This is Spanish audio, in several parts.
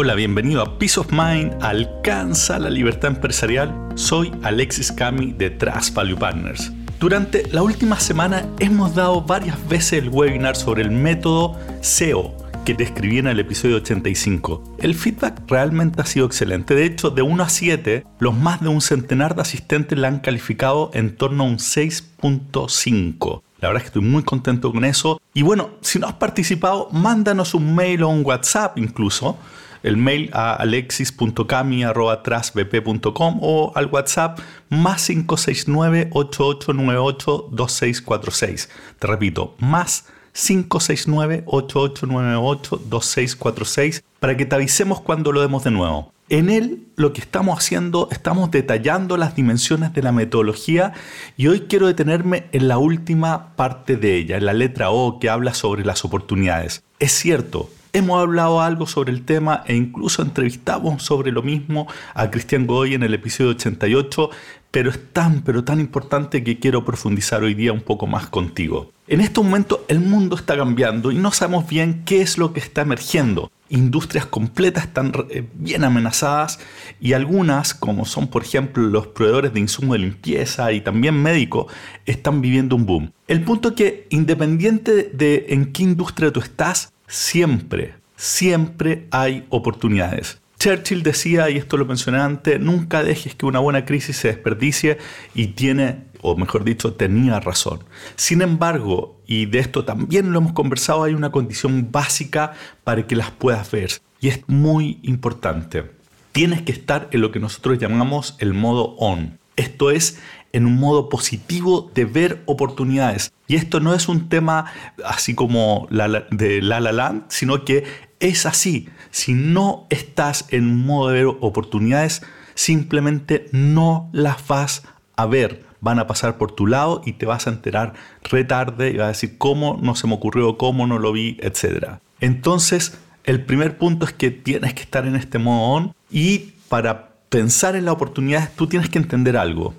Hola, bienvenido a Peace of Mind, alcanza la libertad empresarial. Soy Alexis Cami de Trust Value Partners. Durante la última semana hemos dado varias veces el webinar sobre el método SEO que describí en el episodio 85. El feedback realmente ha sido excelente. De hecho, de 1 a 7, los más de un centenar de asistentes la han calificado en torno a un 6.5. La verdad es que estoy muy contento con eso. Y bueno, si no has participado, mándanos un mail o un WhatsApp incluso el mail a alexis.cami.trasbp.com o al WhatsApp más 569-8898-2646. Te repito, más 569-8898-2646 para que te avisemos cuando lo demos de nuevo. En él lo que estamos haciendo, estamos detallando las dimensiones de la metodología y hoy quiero detenerme en la última parte de ella, en la letra O que habla sobre las oportunidades. Es cierto, Hemos hablado algo sobre el tema e incluso entrevistamos sobre lo mismo a Cristian Goy en el episodio 88, pero es tan, pero tan importante que quiero profundizar hoy día un poco más contigo. En este momento el mundo está cambiando y no sabemos bien qué es lo que está emergiendo. Industrias completas están eh, bien amenazadas y algunas, como son por ejemplo los proveedores de insumos de limpieza y también médicos, están viviendo un boom. El punto es que independiente de en qué industria tú estás, siempre, siempre hay oportunidades. Churchill decía, y esto lo mencioné antes, nunca dejes que una buena crisis se desperdicie y tiene, o mejor dicho, tenía razón. Sin embargo, y de esto también lo hemos conversado, hay una condición básica para que las puedas ver. Y es muy importante. Tienes que estar en lo que nosotros llamamos el modo on. Esto es en un modo positivo de ver oportunidades. Y esto no es un tema así como de La La Land, sino que es así. Si no estás en un modo de ver oportunidades, simplemente no las vas a ver. Van a pasar por tu lado y te vas a enterar retarde y vas a decir cómo no se me ocurrió, cómo no lo vi, etc. Entonces, el primer punto es que tienes que estar en este modo on y para pensar en las oportunidades tú tienes que entender algo.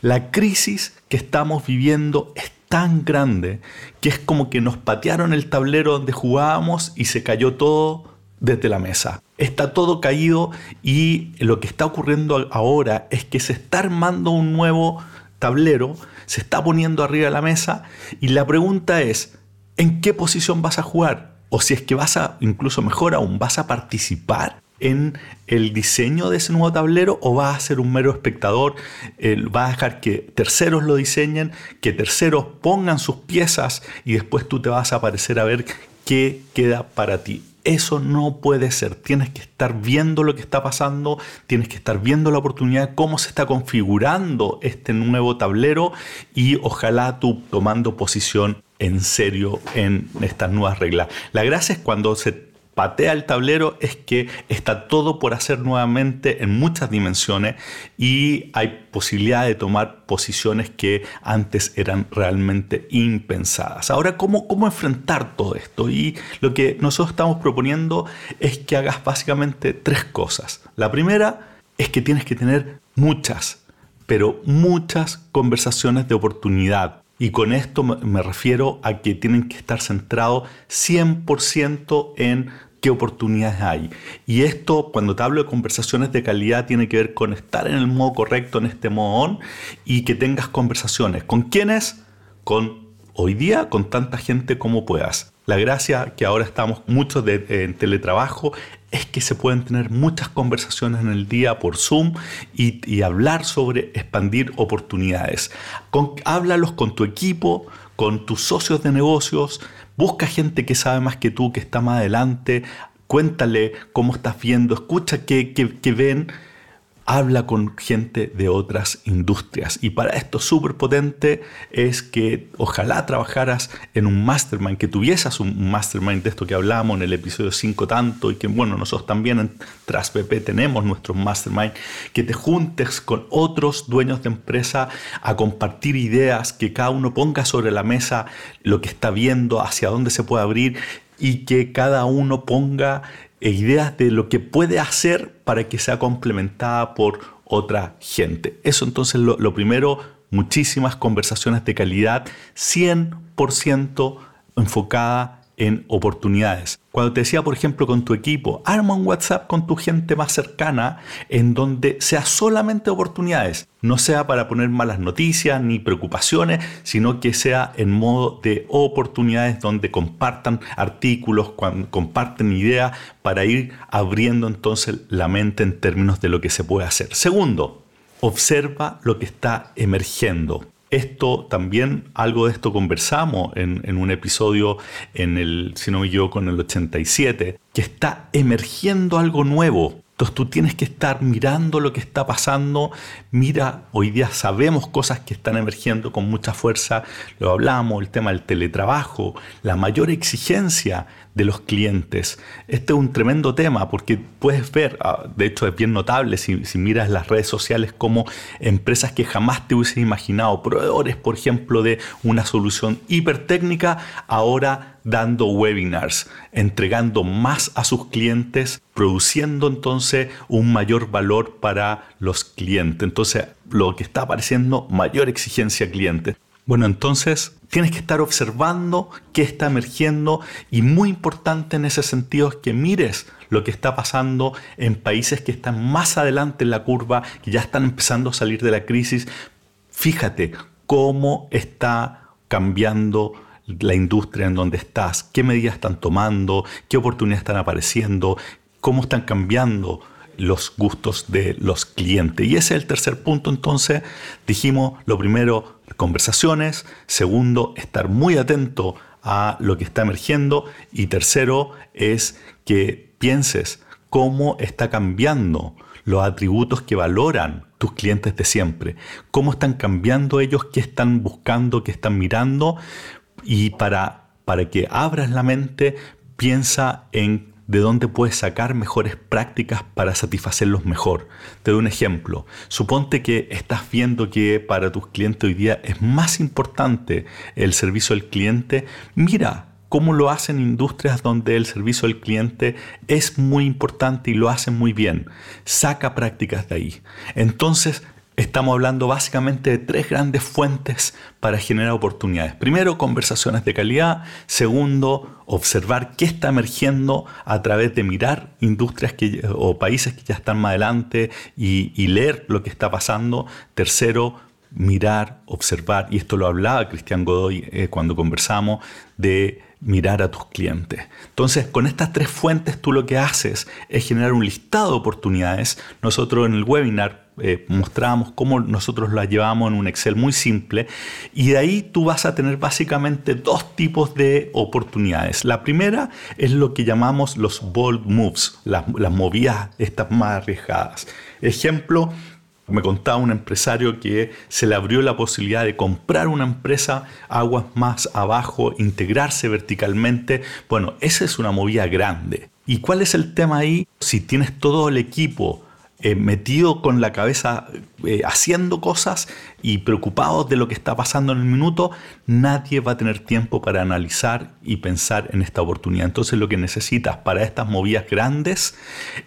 La crisis que estamos viviendo es tan grande que es como que nos patearon el tablero donde jugábamos y se cayó todo desde la mesa. Está todo caído y lo que está ocurriendo ahora es que se está armando un nuevo tablero, se está poniendo arriba de la mesa y la pregunta es, ¿en qué posición vas a jugar? O si es que vas a, incluso mejor aún, vas a participar en el diseño de ese nuevo tablero o va a ser un mero espectador? ¿Va a dejar que terceros lo diseñen, que terceros pongan sus piezas y después tú te vas a aparecer a ver qué queda para ti? Eso no puede ser. Tienes que estar viendo lo que está pasando, tienes que estar viendo la oportunidad, cómo se está configurando este nuevo tablero y ojalá tú tomando posición en serio en estas nuevas reglas. La gracia es cuando se patea el tablero es que está todo por hacer nuevamente en muchas dimensiones y hay posibilidad de tomar posiciones que antes eran realmente impensadas. Ahora, ¿cómo, cómo enfrentar todo esto? Y lo que nosotros estamos proponiendo es que hagas básicamente tres cosas. La primera es que tienes que tener muchas, pero muchas conversaciones de oportunidad y con esto me refiero a que tienen que estar centrados 100% en qué oportunidades hay. Y esto, cuando te hablo de conversaciones de calidad, tiene que ver con estar en el modo correcto, en este modo y que tengas conversaciones. ¿Con quiénes? Con hoy día, con tanta gente como puedas. La gracia que ahora estamos muchos en teletrabajo es que se pueden tener muchas conversaciones en el día por Zoom y, hablar sobre expandir oportunidades. Con, háblalos con tu equipo, con tus socios de negocios, busca gente que sabe más que tú, que está más adelante, cuéntale cómo estás viendo, escucha qué, qué ven habla con gente de otras industrias. Y para esto súper potente es que ojalá trabajaras en un mastermind, que tuvieses un mastermind de esto que hablamos en el episodio 5 tanto y que bueno, nosotros también en TrasPP tenemos nuestro mastermind, que te juntes con otros dueños de empresa a compartir ideas, que cada uno ponga sobre la mesa lo que está viendo, hacia dónde se puede abrir y que cada uno ponga ideas de lo que puede hacer para que sea complementada por otra gente. Eso entonces lo, lo primero, muchísimas conversaciones de calidad, 100% enfocada en oportunidades. Cuando te decía, por ejemplo, con tu equipo, arma un WhatsApp con tu gente más cercana en donde sea solamente oportunidades. No sea para poner malas noticias ni preocupaciones, sino que sea en modo de oportunidades donde compartan artículos, comparten ideas para ir abriendo entonces la mente en términos de lo que se puede hacer. Segundo, observa lo que está emergiendo. Esto también, algo de esto conversamos en, un episodio en el, si no me equivoco, en el 87, que está emergiendo algo nuevo. Entonces tú tienes que estar mirando lo que está pasando. Mira, hoy día sabemos cosas que están emergiendo con mucha fuerza. Lo hablamos, el tema del teletrabajo, la mayor exigencia de los clientes. Este es un tremendo tema porque puedes ver, ah, de hecho es bien notable si, miras las redes sociales como empresas que jamás te hubiesen imaginado, proveedores por ejemplo de una solución hipertécnica, ahora dando webinars, entregando más a sus clientes, produciendo entonces un mayor valor para los clientes. Entonces, lo que está apareciendo, mayor exigencia cliente. Bueno, entonces tienes que estar observando qué está emergiendo y muy importante en ese sentido es que mires lo que está pasando en países que están más adelante en la curva, que ya están empezando a salir de la crisis. Fíjate cómo está cambiando la industria en donde estás, qué medidas están tomando, qué oportunidades están apareciendo, cómo están cambiando los gustos de los clientes. Y ese es el tercer punto. Entonces, dijimos, lo primero, conversaciones. Segundo, estar muy atento a lo que está emergiendo. Y tercero, es que pienses cómo está cambiando los atributos que valoran tus clientes de siempre. Cómo están cambiando ellos, qué están buscando, qué están mirando. Y para, para que abras la mente, piensa en de dónde puedes sacar mejores prácticas para satisfacerlos mejor. Te doy un ejemplo. Suponte que estás viendo que para tus clientes hoy día es más importante el servicio al cliente. Mira cómo lo hacen industrias donde el servicio al cliente es muy importante y lo hacen muy bien. Saca prácticas de ahí. Entonces, Estamos hablando básicamente de tres grandes fuentes para generar oportunidades. Primero, conversaciones de calidad. Segundo, observar qué está emergiendo a través de mirar industrias que, o países que ya están más adelante y, leer lo que está pasando. Tercero, mirar, observar, y esto lo hablaba Cristian Godoy eh, cuando conversamos, de mirar a tus clientes. Entonces, con estas tres fuentes tú lo que haces es generar un listado de oportunidades. Nosotros en el webinar eh, mostrábamos cómo nosotros la llevamos en un Excel muy simple y de ahí tú vas a tener básicamente dos tipos de oportunidades. La primera es lo que llamamos los bold moves, las, las movidas estas más arriesgadas. Ejemplo, me contaba un empresario que se le abrió la posibilidad de comprar una empresa aguas más abajo, integrarse verticalmente. Bueno, esa es una movida grande. ¿Y cuál es el tema ahí? Si tienes todo el equipo eh, metido con la cabeza eh, haciendo cosas y preocupado de lo que está pasando en el minuto, nadie va a tener tiempo para analizar y pensar en esta oportunidad. Entonces lo que necesitas para estas movidas grandes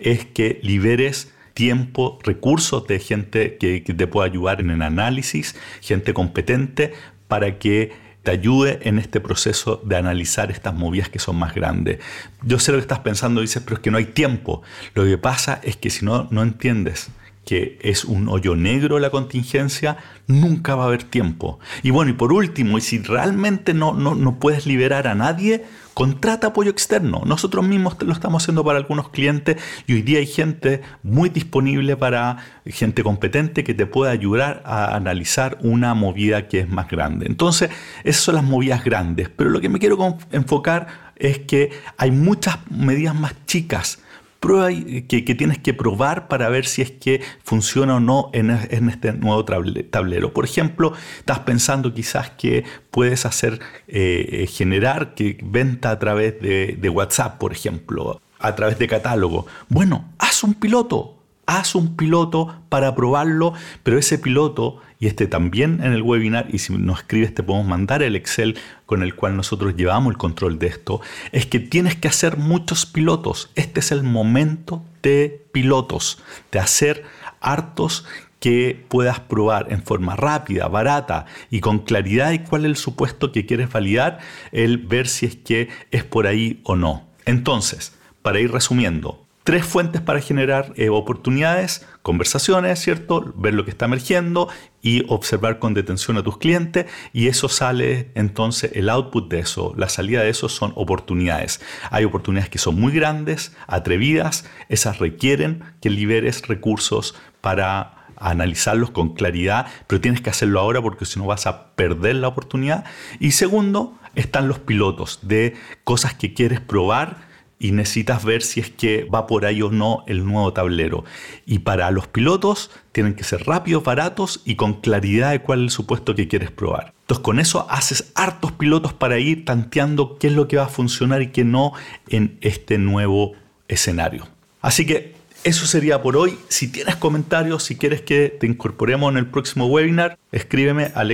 es que liberes tiempo, recursos de gente que, que te pueda ayudar en el análisis, gente competente para que te ayude en este proceso de analizar estas movidas que son más grandes. Yo sé lo que estás pensando, dices, pero es que no hay tiempo. Lo que pasa es que si no, no entiendes que es un hoyo negro la contingencia, nunca va a haber tiempo. Y bueno, y por último, y si realmente no, no, no puedes liberar a nadie, Contrata apoyo externo. Nosotros mismos lo estamos haciendo para algunos clientes y hoy día hay gente muy disponible para gente competente que te pueda ayudar a analizar una movida que es más grande. Entonces, esas son las movidas grandes. Pero lo que me quiero enfocar es que hay muchas medidas más chicas prueba que, que, tienes que probar para ver si es que funciona o no en, este nuevo tablero. Por ejemplo, estás pensando quizás que puedes hacer, eh, eh, generar que venta a través de, de WhatsApp, por ejemplo, a través de catálogo. Bueno, haz un piloto, haz un piloto para probarlo, pero ese piloto, y este también en el webinar, y si nos escribes te podemos mandar el Excel con el cual nosotros llevamos el control de esto, es que tienes que hacer muchos pilotos. Este es el momento de pilotos, de hacer hartos que puedas probar en forma rápida, barata y con claridad de cuál es el supuesto que quieres validar, el ver si es que es por ahí o no. Entonces, para ir resumiendo, tres fuentes para generar eh, oportunidades, conversaciones, ¿cierto? Ver lo que está emergiendo y observar con detención a tus clientes y eso sale entonces el output de eso, la salida de eso son oportunidades. Hay oportunidades que son muy grandes, atrevidas, esas requieren que liberes recursos para analizarlos con claridad, pero tienes que hacerlo ahora porque si no vas a perder la oportunidad. Y segundo, están los pilotos de cosas que quieres probar y necesitas ver si es que va por ahí o no el nuevo tablero. Y para los pilotos tienen que ser rápidos, baratos y con claridad de cuál es el supuesto que quieres probar. Entonces con eso haces hartos pilotos para ir tanteando qué es lo que va a funcionar y qué no en este nuevo escenario. Así que eso sería por hoy. Si tienes comentarios, si quieres que te incorporemos en el próximo webinar, escríbeme a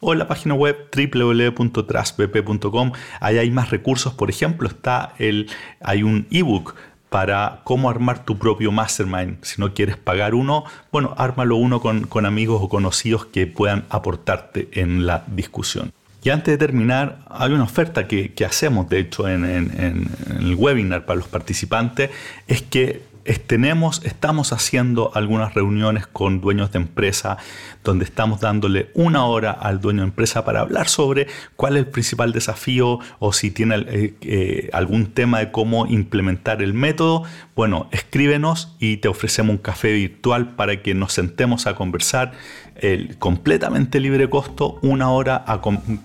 o en la página web www.trasbp.com. Ahí hay más recursos, por ejemplo, está el, hay un ebook para cómo armar tu propio mastermind. Si no quieres pagar uno, bueno, ármalo uno con, amigos o conocidos que puedan aportarte en la discusión. Y antes de terminar, hay una oferta que, hacemos, de hecho, en, en, el webinar para los participantes, es que tenemos, estamos haciendo algunas reuniones con dueños de empresa donde estamos dándole una hora al dueño de empresa para hablar sobre cuál es el principal desafío o si tiene eh, eh, algún tema de cómo implementar el método. Bueno, escríbenos y te ofrecemos un café virtual para que nos sentemos a conversar el completamente libre costo, una hora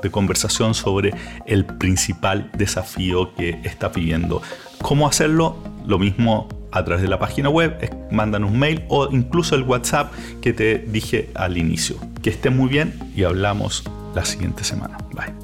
de conversación sobre el principal desafío que está viviendo. ¿Cómo hacerlo? Lo mismo a través de la página web, mandan un mail o incluso el WhatsApp que te dije al inicio. Que esté muy bien y hablamos la siguiente semana. Bye.